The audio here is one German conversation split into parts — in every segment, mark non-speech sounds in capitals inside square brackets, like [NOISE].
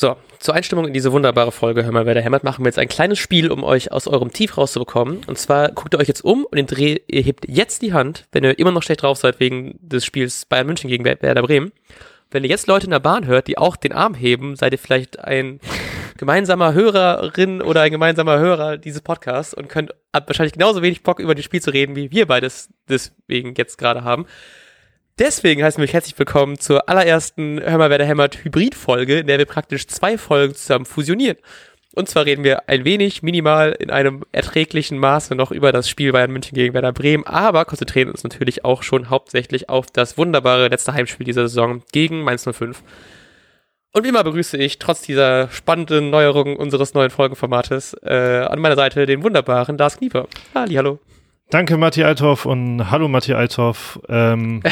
So, zur Einstimmung in diese wunderbare Folge Hör mal, wer da hämmert, machen wir jetzt ein kleines Spiel, um euch aus eurem Tief rauszubekommen. Und zwar guckt ihr euch jetzt um und den Dreh, ihr hebt jetzt die Hand, wenn ihr immer noch schlecht drauf seid wegen des Spiels Bayern München gegen Werder Bremen. Wenn ihr jetzt Leute in der Bahn hört, die auch den Arm heben, seid ihr vielleicht ein gemeinsamer Hörerin oder ein gemeinsamer Hörer dieses Podcasts und könnt wahrscheinlich genauso wenig Bock über das Spiel zu reden, wie wir beides deswegen jetzt gerade haben. Deswegen heißen wir euch herzlich willkommen zur allerersten Hör mal, wer der hämmert Hybrid-Folge, in der wir praktisch zwei Folgen zusammen fusionieren. Und zwar reden wir ein wenig, minimal, in einem erträglichen Maße noch über das Spiel Bayern München gegen Werder Bremen, aber konzentrieren uns natürlich auch schon hauptsächlich auf das wunderbare letzte Heimspiel dieser Saison gegen Mainz 05. Und wie immer begrüße ich trotz dieser spannenden Neuerung unseres neuen Folgenformates äh, an meiner Seite den wunderbaren Lars Knieper. Hallo. Danke, Matti Althoff und hallo, Matti Althoff. Ähm,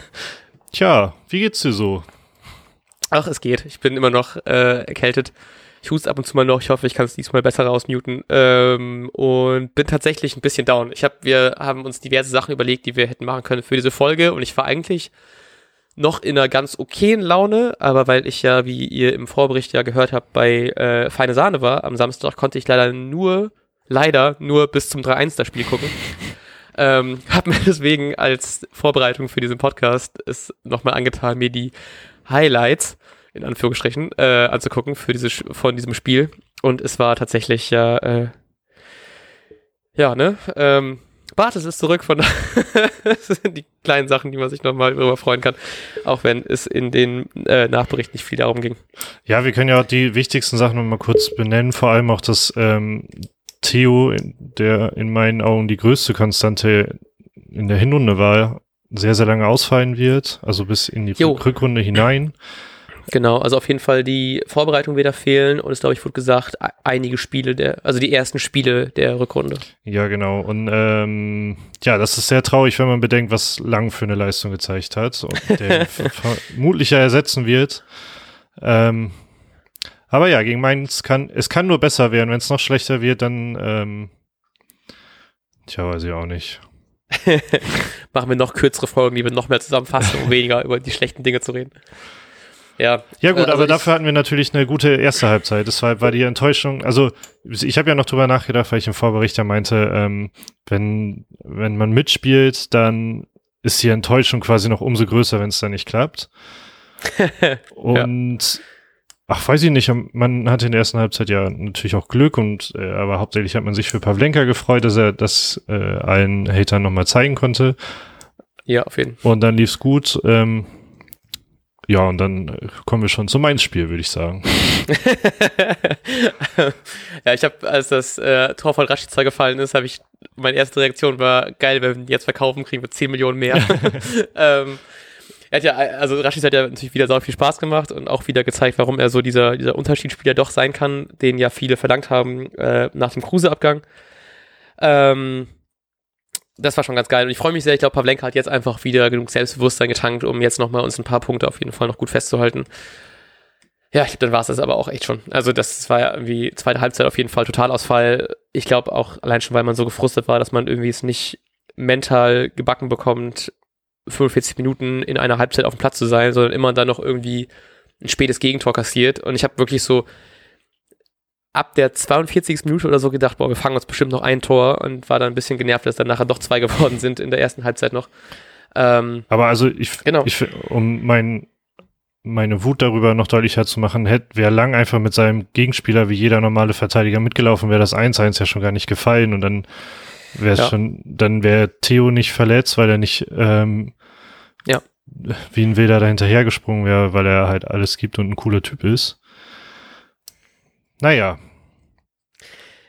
[LAUGHS] tja, wie geht's dir so? Ach, es geht. Ich bin immer noch äh, erkältet. Ich huste ab und zu mal noch. Ich hoffe, ich kann es diesmal besser rausmuten. Ähm, und bin tatsächlich ein bisschen down. Ich hab, wir haben uns diverse Sachen überlegt, die wir hätten machen können für diese Folge. Und ich war eigentlich noch in einer ganz okayen Laune, aber weil ich ja, wie ihr im Vorbericht ja gehört habt, bei äh, Feine Sahne war am Samstag, konnte ich leider nur leider nur bis zum 3-1 das Spiel gucken. [LAUGHS] ähm, hab mir deswegen als Vorbereitung für diesen Podcast es nochmal angetan, mir die Highlights in Anführungsstrichen äh, anzugucken für diese von diesem Spiel und es war tatsächlich ja äh, ja ne ähm, Bartes ist zurück von [LAUGHS] das sind die kleinen Sachen, die man sich nochmal darüber freuen kann, auch wenn es in den äh, Nachberichten nicht viel darum ging. Ja, wir können ja auch die wichtigsten Sachen nochmal kurz benennen, vor allem auch das ähm, Theo, der in meinen Augen die größte Konstante in der Hinrunde war, sehr, sehr lange ausfallen wird, also bis in die jo. Rückrunde hinein. Genau, also auf jeden Fall die Vorbereitung wieder fehlen und es, glaube ich, wurde gesagt, einige Spiele der, also die ersten Spiele der Rückrunde. Ja, genau. Und ähm, ja, das ist sehr traurig, wenn man bedenkt, was Lang für eine Leistung gezeigt hat und der [LAUGHS] vermutlich ersetzen wird. Ähm, aber ja, gegen Mainz kann, es kann nur besser werden. Wenn es noch schlechter wird, dann, ähm, tja, weiß ich auch nicht. [LAUGHS] Machen wir noch kürzere Folgen, die wir noch mehr zusammenfassen, um weniger über die schlechten Dinge zu reden. Ja, ja gut, äh, also aber dafür hatten wir natürlich eine gute erste Halbzeit. Deshalb war die Enttäuschung, also ich habe ja noch drüber nachgedacht, weil ich im Vorbericht ja meinte, ähm, wenn, wenn man mitspielt, dann ist die Enttäuschung quasi noch umso größer, wenn es dann nicht klappt. [LAUGHS] Und ja. Ach, weiß ich nicht. Man hatte in der ersten Halbzeit ja natürlich auch Glück und äh, aber hauptsächlich hat man sich für Pavlenka gefreut, dass er das äh, allen Hatern nochmal zeigen konnte. Ja, auf jeden Fall. Und dann lief's gut. Ähm, ja, und dann kommen wir schon zum Mainz-Spiel, würde ich sagen. [LAUGHS] ja, ich habe, als das äh, Tor von Rashica gefallen ist, habe ich, meine erste Reaktion war, geil, wenn wir jetzt verkaufen, kriegen wir 10 Millionen mehr. [LAUGHS] [LAUGHS] ähm, hat ja, also Rashid hat ja natürlich wieder sau viel Spaß gemacht und auch wieder gezeigt, warum er so dieser, dieser Unterschiedsspieler doch sein kann, den ja viele verlangt haben äh, nach dem Kruse-Abgang. Ähm, das war schon ganz geil und ich freue mich sehr. Ich glaube, Pavlenka hat jetzt einfach wieder genug Selbstbewusstsein getankt, um jetzt nochmal uns ein paar Punkte auf jeden Fall noch gut festzuhalten. Ja, ich glaube, dann war es das aber auch echt schon. Also das war ja irgendwie zweite Halbzeit auf jeden Fall Totalausfall. Ich glaube auch allein schon, weil man so gefrustet war, dass man irgendwie es nicht mental gebacken bekommt, 45 Minuten in einer Halbzeit auf dem Platz zu sein, sondern immer dann noch irgendwie ein spätes Gegentor kassiert. Und ich habe wirklich so ab der 42. Minute oder so gedacht, boah, wir fangen uns bestimmt noch ein Tor und war dann ein bisschen genervt, dass dann nachher doch zwei [LAUGHS] geworden sind in der ersten Halbzeit noch. Ähm, Aber also ich, genau. ich um mein, meine Wut darüber noch deutlicher zu machen, hätte wäre lang einfach mit seinem Gegenspieler wie jeder normale Verteidiger mitgelaufen, wäre das 1-1 ja schon gar nicht gefallen und dann wäre ja. schon, dann wäre Theo nicht verletzt, weil er nicht ähm, ja. wie ein Wilder da hinterhergesprungen wäre, weil er halt alles gibt und ein cooler Typ ist. Naja.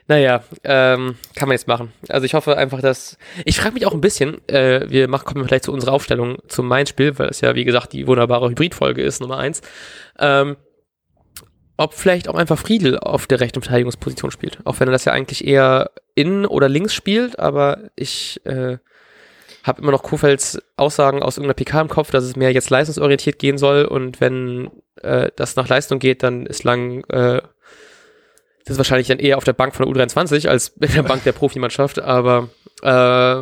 Naja, ähm, kann man jetzt machen. Also ich hoffe einfach, dass. Ich frage mich auch ein bisschen, äh, wir machen, kommen vielleicht zu unserer Aufstellung zum Mainz-Spiel, weil es ja, wie gesagt, die wunderbare Hybridfolge ist, Nummer eins. Ähm, ob vielleicht auch einfach Friedel auf der rechten Verteidigungsposition spielt. Auch wenn er das ja eigentlich eher innen oder links spielt, aber ich äh, habe immer noch Kuhfelds Aussagen aus irgendeiner PK im Kopf, dass es mehr jetzt leistungsorientiert gehen soll und wenn äh, das nach Leistung geht, dann ist lang äh, das ist wahrscheinlich dann eher auf der Bank von der U23 als [LAUGHS] in der Bank der Profimannschaft, aber äh,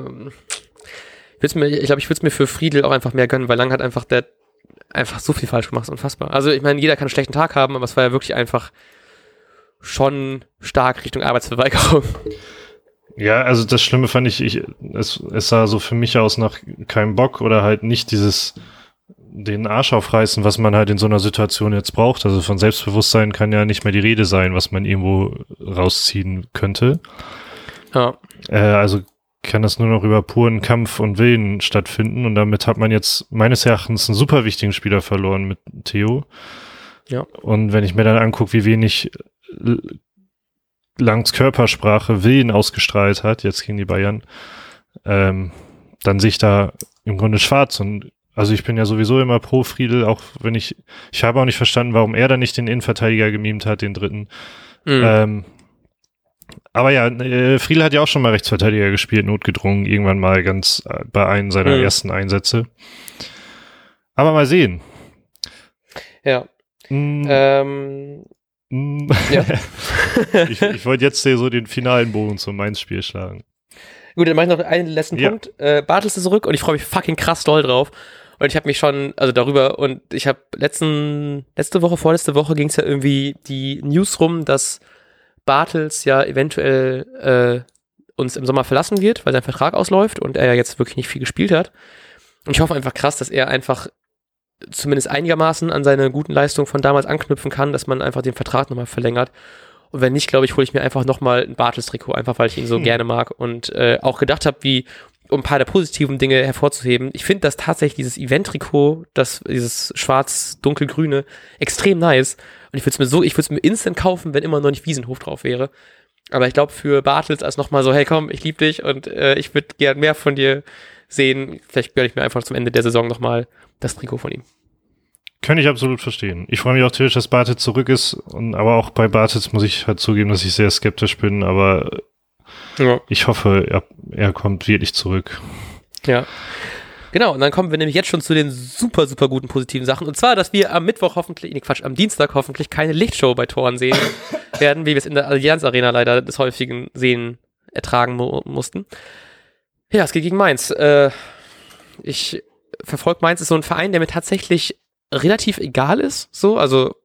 ich glaube, ich würde es mir für Friedel auch einfach mehr gönnen, weil Lang hat einfach der einfach so viel falsch gemacht, unfassbar. Also ich meine, jeder kann einen schlechten Tag haben, aber es war ja wirklich einfach schon stark Richtung Arbeitsverweigerung. Ja, also das Schlimme fand ich, ich es, es sah so für mich aus nach keinem Bock oder halt nicht dieses den Arsch aufreißen, was man halt in so einer Situation jetzt braucht. Also von Selbstbewusstsein kann ja nicht mehr die Rede sein, was man irgendwo rausziehen könnte. Ja. Äh, also kann das nur noch über puren Kampf und Willen stattfinden und damit hat man jetzt meines Erachtens einen super wichtigen Spieler verloren mit Theo. Ja. Und wenn ich mir dann angucke, wie wenig Langs Körpersprache Willen ausgestrahlt hat, jetzt gegen die Bayern, ähm, dann sehe ich da im Grunde schwarz und also ich bin ja sowieso immer pro Friedel, auch wenn ich, ich habe auch nicht verstanden, warum er da nicht den Innenverteidiger gemimt hat, den dritten. Mhm. Ähm, aber ja, äh, Friedel hat ja auch schon mal Rechtsverteidiger gespielt, notgedrungen, irgendwann mal ganz äh, bei einem seiner mhm. ersten Einsätze. Aber mal sehen. Ja. Mhm. Ähm. Ja. [LAUGHS] ich, ich wollte jetzt hier so den finalen Bogen zum Mainz-Spiel schlagen. Gut, dann mache ich noch einen letzten ja. Punkt. Äh, Bartels ist zurück und ich freue mich fucking krass doll drauf. Und ich habe mich schon, also darüber, und ich habe letzten, letzte Woche, vorletzte Woche ging es ja irgendwie die News rum, dass Bartels ja eventuell äh, uns im Sommer verlassen wird, weil sein Vertrag ausläuft und er ja jetzt wirklich nicht viel gespielt hat. Und ich hoffe einfach krass, dass er einfach zumindest einigermaßen an seine guten Leistungen von damals anknüpfen kann, dass man einfach den Vertrag nochmal verlängert. Und wenn nicht, glaube ich, hole ich mir einfach nochmal ein Bartels-Trikot, einfach weil ich ihn so hm. gerne mag und äh, auch gedacht habe, wie um ein paar der positiven Dinge hervorzuheben. Ich finde das tatsächlich, dieses Event-Trikot, das, dieses schwarz-dunkelgrüne, extrem nice. Und ich würde es mir so, ich würde es mir instant kaufen, wenn immer noch nicht Wiesenhof drauf wäre. Aber ich glaube, für Bartels als nochmal so, hey komm, ich liebe dich und äh, ich würde gern mehr von dir sehen. Vielleicht gönne ich mir einfach zum Ende der Saison nochmal das Trikot von ihm. Kann ich absolut verstehen. Ich freue mich auch tierisch, dass Bartels zurück ist. Und, aber auch bei Bartels muss ich halt zugeben, dass ich sehr skeptisch bin. Aber ja. Ich hoffe, er, er kommt wirklich zurück. Ja. Genau, und dann kommen wir nämlich jetzt schon zu den super, super guten positiven Sachen. Und zwar, dass wir am Mittwoch hoffentlich, nee, Quatsch, am Dienstag hoffentlich keine Lichtshow bei Toren sehen [LAUGHS] werden, wie wir es in der Allianz Arena leider des häufigen Sehen ertragen mu mussten. Ja, es geht gegen Mainz. Äh, ich verfolge Mainz, ist so ein Verein, der mir tatsächlich relativ egal ist. So, also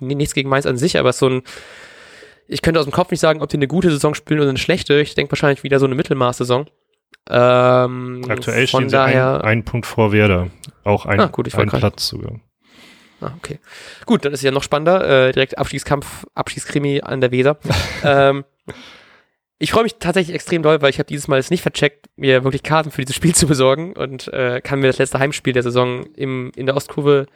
nichts gegen Mainz an sich, aber so ein ich könnte aus dem Kopf nicht sagen, ob die eine gute Saison spielen oder eine schlechte. Ich denke wahrscheinlich wieder so eine Mittelmaß-Saison. Ähm, Aktuell stehen sie ein, ein, Punkt vor Werder. Auch ein, ah, gut, ein Platz sogar. Ah, okay. Gut, dann ist es ja noch spannender. Äh, direkt Abstiegskampf, Abschiedskrimi an der Weser. [LAUGHS] ähm, ich freue mich tatsächlich extrem doll, weil ich habe dieses Mal es nicht vercheckt, mir wirklich Karten für dieses Spiel [LAUGHS] zu besorgen und äh, kann mir das letzte Heimspiel der Saison im, in der Ostkurve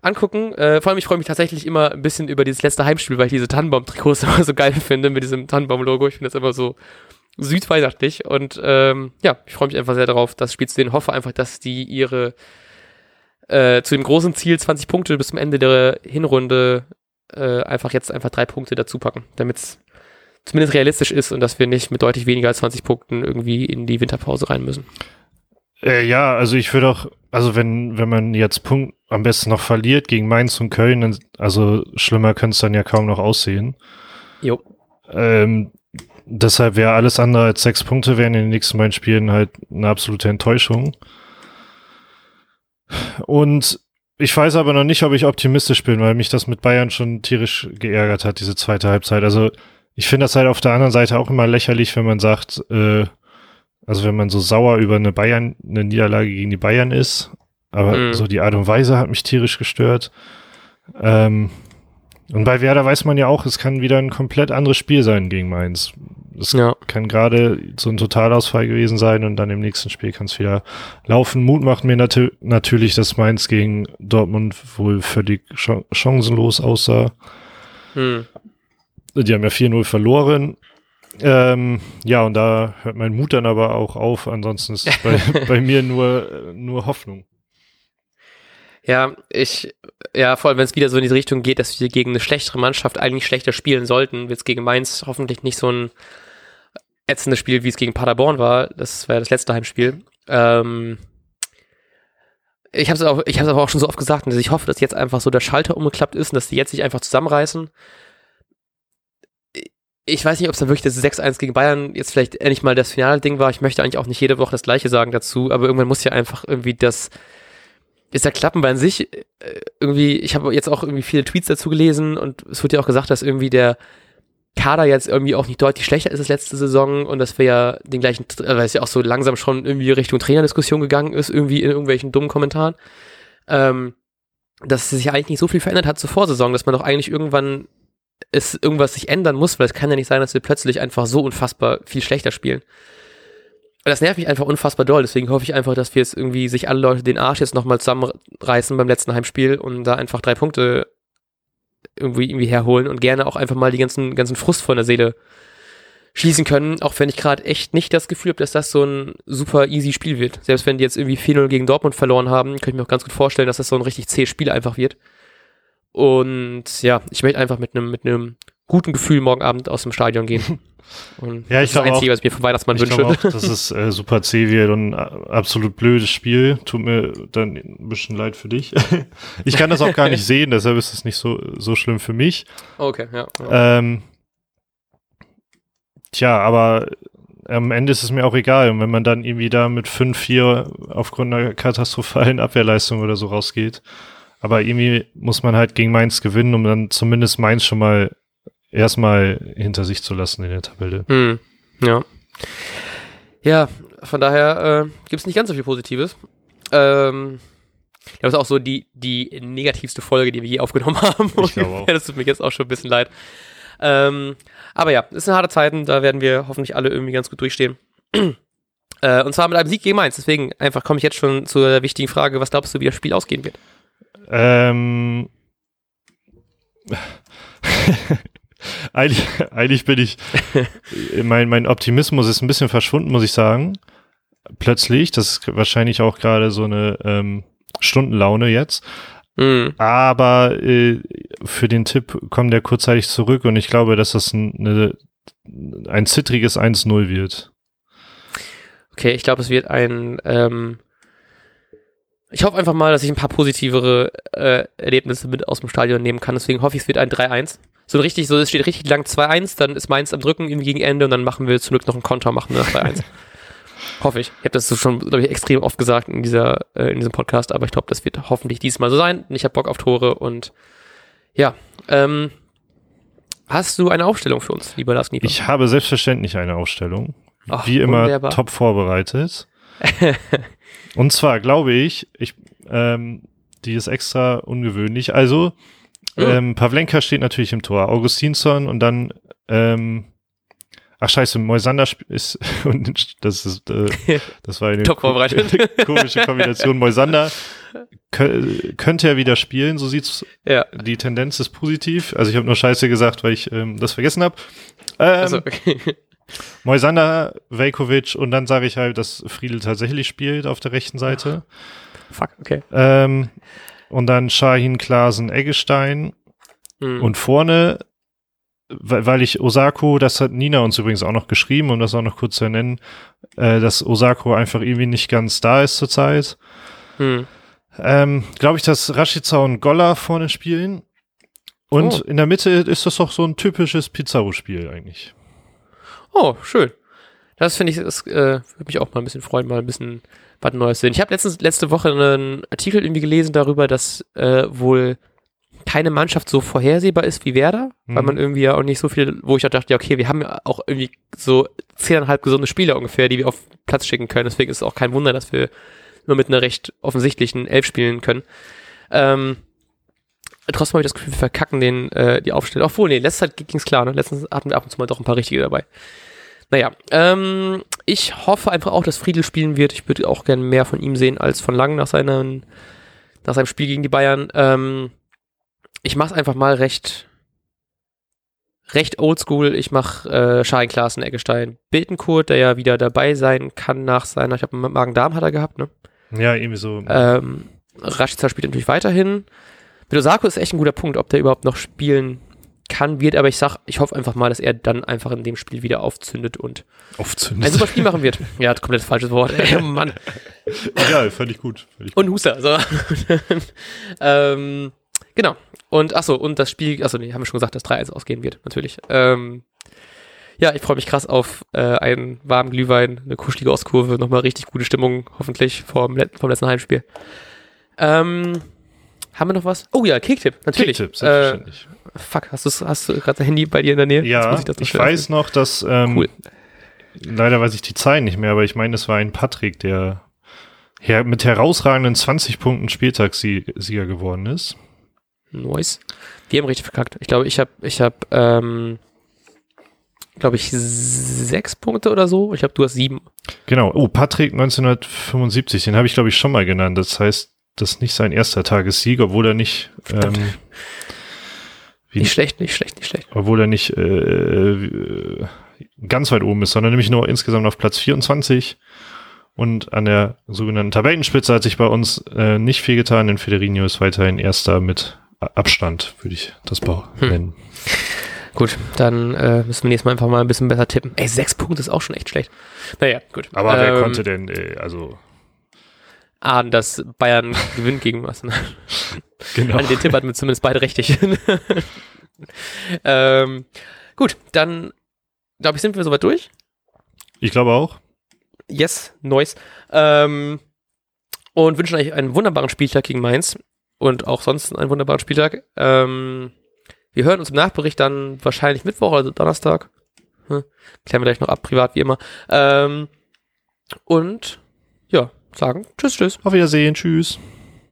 angucken. Äh, vor allem, ich freue mich tatsächlich immer ein bisschen über dieses letzte Heimspiel, weil ich diese Tannenbaum-Trikots [LAUGHS] immer so geil finde mit diesem Tannenbaum-Logo. Ich finde das immer so südweihnachtlich und ähm, ja, ich freue mich einfach sehr darauf, das Spiel zu sehen. Hoffe einfach, dass die ihre äh, zu dem großen Ziel 20 Punkte bis zum Ende der Hinrunde äh, einfach jetzt einfach drei Punkte dazu packen, damit es zumindest realistisch ist und dass wir nicht mit deutlich weniger als 20 Punkten irgendwie in die Winterpause rein müssen. Äh, ja, also ich würde auch, also wenn, wenn man jetzt Punkt am besten noch verliert gegen Mainz und Köln, dann, also schlimmer könnte es dann ja kaum noch aussehen. Jo. Ähm, deshalb wäre alles andere als sechs Punkte wären in den nächsten beiden Spielen halt eine absolute Enttäuschung. Und ich weiß aber noch nicht, ob ich optimistisch bin, weil mich das mit Bayern schon tierisch geärgert hat, diese zweite Halbzeit. Also ich finde das halt auf der anderen Seite auch immer lächerlich, wenn man sagt, äh, also wenn man so sauer über eine Bayern, eine Niederlage gegen die Bayern ist, aber mhm. so die Art und Weise hat mich tierisch gestört. Ähm, und bei Werder weiß man ja auch, es kann wieder ein komplett anderes Spiel sein gegen Mainz. Es ja. kann gerade so ein Totalausfall gewesen sein und dann im nächsten Spiel kann es wieder laufen. Mut macht mir nat natürlich, dass Mainz gegen Dortmund wohl völlig ch chancenlos aussah. Hm. Die haben ja 4-0 verloren. Ähm, ja, und da hört mein Mut dann aber auch auf. Ansonsten ist bei, [LAUGHS] bei mir nur, nur Hoffnung. Ja, ich, ja, vor allem, wenn es wieder so in diese Richtung geht, dass wir gegen eine schlechtere Mannschaft eigentlich schlechter spielen sollten, wird es gegen Mainz hoffentlich nicht so ein ätzendes Spiel, wie es gegen Paderborn war. Das war ja das letzte Heimspiel. Ähm, ich habe es auch, ich habe aber auch schon so oft gesagt, dass ich hoffe, dass jetzt einfach so der Schalter umgeklappt ist und dass die jetzt sich einfach zusammenreißen ich weiß nicht, ob es dann wirklich das 6-1 gegen Bayern jetzt vielleicht endlich mal das finale Ding war. Ich möchte eigentlich auch nicht jede Woche das Gleiche sagen dazu, aber irgendwann muss ja einfach irgendwie das, ist der Klappenbein sich äh, irgendwie, ich habe jetzt auch irgendwie viele Tweets dazu gelesen und es wird ja auch gesagt, dass irgendwie der Kader jetzt irgendwie auch nicht deutlich schlechter ist als letzte Saison und dass wir ja den gleichen, weil es ja auch so langsam schon irgendwie Richtung Trainerdiskussion gegangen ist, irgendwie in irgendwelchen dummen Kommentaren, ähm, dass sich eigentlich nicht so viel verändert hat zur Vorsaison, dass man doch eigentlich irgendwann es irgendwas sich ändern muss, weil es kann ja nicht sein, dass wir plötzlich einfach so unfassbar viel schlechter spielen. Das nervt mich einfach unfassbar doll, deswegen hoffe ich einfach, dass wir jetzt irgendwie sich alle Leute den Arsch jetzt nochmal zusammenreißen beim letzten Heimspiel und da einfach drei Punkte irgendwie, irgendwie herholen und gerne auch einfach mal die ganzen, ganzen Frust von der Seele schließen können, auch wenn ich gerade echt nicht das Gefühl habe, dass das so ein super easy Spiel wird. Selbst wenn die jetzt irgendwie 4-0 gegen Dortmund verloren haben, könnte ich mir auch ganz gut vorstellen, dass das so ein richtig zähes Spiel einfach wird. Und ja, ich möchte einfach mit einem mit einem guten Gefühl morgen Abend aus dem Stadion gehen. [LAUGHS] Und ja, ich das ist das Einzige, auch, was ich mir vom Weihnachtsmann ich wünsche. Auch, dass es äh, super zäh wird und äh, absolut blödes Spiel. Tut mir dann ein bisschen leid für dich. [LAUGHS] ich kann das auch gar nicht [LAUGHS] sehen, deshalb ist es nicht so, so schlimm für mich. Okay, ja. ja. Ähm, tja, aber am Ende ist es mir auch egal. Und wenn man dann irgendwie da mit 5-4 aufgrund einer katastrophalen Abwehrleistung oder so rausgeht, aber irgendwie muss man halt gegen Mainz gewinnen, um dann zumindest Mainz schon mal erstmal hinter sich zu lassen in der Tabelle. Hm, ja. Ja, von daher äh, gibt es nicht ganz so viel Positives. Ähm, das ist auch so die, die negativste Folge, die wir je aufgenommen [LAUGHS] haben. Ich glaube auch. das tut mir jetzt auch schon ein bisschen leid. Ähm, aber ja, es sind harte Zeiten, da werden wir hoffentlich alle irgendwie ganz gut durchstehen. [CLEARS THROAT] äh, und zwar mit einem Sieg gegen Mainz. Deswegen einfach komme ich jetzt schon zur wichtigen Frage, was glaubst du, wie das Spiel ausgehen wird? Ähm. [LAUGHS] eigentlich, eigentlich bin ich, [LAUGHS] mein, mein Optimismus ist ein bisschen verschwunden, muss ich sagen. Plötzlich, das ist wahrscheinlich auch gerade so eine ähm, Stundenlaune jetzt. Mhm. Aber äh, für den Tipp kommt der kurzzeitig zurück und ich glaube, dass das ein, eine, ein zittriges 1-0 wird. Okay, ich glaube, es wird ein ähm, ich hoffe einfach mal, dass ich ein paar positivere äh, Erlebnisse mit aus dem Stadion nehmen kann. Deswegen hoffe ich, es wird ein 3-1. So richtig, so es steht richtig lang 2-1, dann ist Mainz am Drücken irgendwie gegen Ende und dann machen wir zum Glück noch einen Konter, machen wir 3-1. [LAUGHS] hoffe ich. Ich habe das schon, glaube ich, extrem oft gesagt in dieser, äh, in diesem Podcast, aber ich glaube, das wird hoffentlich diesmal so sein. Ich habe Bock auf Tore und ja. Ähm, hast du eine Aufstellung für uns, lieber Lars Nieper? Ich habe selbstverständlich eine Aufstellung. Ach, Wie immer wunderbar. top vorbereitet. [LAUGHS] Und zwar glaube ich, ich ähm, die ist extra ungewöhnlich. Also, mhm. ähm, Pavlenka steht natürlich im Tor, Augustinsson und dann, ähm, ach scheiße, Moisander ist, [LAUGHS] und das ist, äh, [LAUGHS] das war eine [LAUGHS] komische Kombination. Moisander könnte er wieder spielen, so sieht's. Ja. Die Tendenz ist positiv. Also ich habe nur Scheiße gesagt, weil ich ähm, das vergessen habe. Ähm, also, okay. Moisander, Velkovic und dann sage ich halt, dass Friedel tatsächlich spielt auf der rechten Seite. Fuck, okay. Ähm, und dann Shahin, Klasen, Eggestein. Mhm. Und vorne, weil ich Osako, das hat Nina uns übrigens auch noch geschrieben, um das auch noch kurz zu nennen, äh, dass Osako einfach irgendwie nicht ganz da ist zurzeit. Mhm. Ähm, Glaube ich, dass Rashica und Golla vorne spielen. Und oh. in der Mitte ist das doch so ein typisches Pizarro-Spiel eigentlich. Oh, schön. Das finde ich, das äh, würde mich auch mal ein bisschen freuen, mal ein bisschen was Neues sehen. Ich habe letztens letzte Woche einen Artikel irgendwie gelesen darüber, dass äh, wohl keine Mannschaft so vorhersehbar ist wie Werder, mhm. weil man irgendwie ja auch nicht so viel, wo ich auch dachte, ja, okay, wir haben ja auch irgendwie so zehneinhalb gesunde Spieler ungefähr, die wir auf Platz schicken können. Deswegen ist es auch kein Wunder, dass wir nur mit einer recht offensichtlichen Elf spielen können. Ähm, trotzdem habe ich das Gefühl, wir verkacken den, äh, die Aufstellung. Obwohl, nee, letzte Zeit ging es klar, ne? Letztens hatten wir ab und zu mal doch ein paar richtige dabei. Naja, ähm, ich hoffe einfach auch, dass Friedel spielen wird. Ich würde auch gerne mehr von ihm sehen als von Lang nach, seinen, nach seinem Spiel gegen die Bayern. Ähm, ich mache es einfach mal recht, recht oldschool. Ich mache äh, Schein Klaassen, Eggestein, Bildenkurt, der ja wieder dabei sein kann nach seiner, ich habe Magen-Darm hat er gehabt, ne? Ja, irgendwie so. Ähm, Rashica spielt natürlich weiterhin. Mit Osako ist echt ein guter Punkt, ob der überhaupt noch spielen kann, wird, aber ich sag, ich hoffe einfach mal, dass er dann einfach in dem Spiel wieder aufzündet und aufzündet. ein super Spiel machen wird. Ja, komplett falsches Wort. Ey, [LAUGHS] Mann. Egal, ich gut. Ich und Huster. So. [LAUGHS] ähm, genau. Und achso, und das Spiel, achso, nee, haben wir schon gesagt, dass 3-1 ausgehen wird, natürlich. Ähm, ja, ich freue mich krass auf äh, einen warmen Glühwein, eine kuschelige Ostkurve, nochmal richtig gute Stimmung, hoffentlich vom, vom letzten Heimspiel. Ähm, haben wir noch was? Oh ja, Kicktipp, natürlich. Kicktipp, äh, selbstverständlich. fuck, hast, hast du gerade dein Handy bei dir in der Nähe? Ja, muss ich, schnell weiß noch, dass ähm, Cool. leider weiß ich die Zahlen nicht mehr, aber ich meine, es war ein Patrick, der her mit herausragenden 20 Punkten Spieltagssieger geworden ist. Nice. Die haben richtig verkackt. Ich glaube, ich habe, ich habe, ähm, glaube ich, sechs Punkte oder so. Ich glaube, du hast sieben. Genau. Oh, Patrick 1975, den habe ich glaube ich schon mal genannt. Das heißt, das ist nicht sein erster Tagessieg, obwohl er nicht, Verdammt. ähm, Wie- Nicht schlecht, nicht schlecht, nicht schlecht. obwohl er nicht äh, äh, ganz weit oben ist, sondern nämlich nur insgesamt auf Platz 24. Und an der sogenannten Tabellenspitze hat sich bei uns äh, nicht viel getan, denn Federino ist weiterhin erster mit Abstand, würde ich das Bau Hm. nennen. Gut, dann äh, müssen wir nächstes Mal einfach mal ein bisschen besser tippen. Ey, sechs Punkte ist auch schon echt schlecht. Naja, gut. Aber wer Ähm, konnte denn, äh, also ahnen, dass Bayern gewinnt gegen was. Ne? genau. An den Tipp hatten wir zumindest beide richtig. [LAUGHS] ähm, gut, dann glaube ich, sind wir soweit durch. Ich glaube auch. Yes, nice. Ähm, und wünschen euch einen wunderbaren Spieltag gegen Mainz und auch sonst einen wunderbaren Spieltag. Ähm, wir hören uns im Nachbericht dann wahrscheinlich Mittwoch, also Donnerstag. Hm, klären wir gleich noch ab, privat wie immer. Ähm, und sagen Tschüss, Tschüss. Auf Wiedersehen. Tschüss.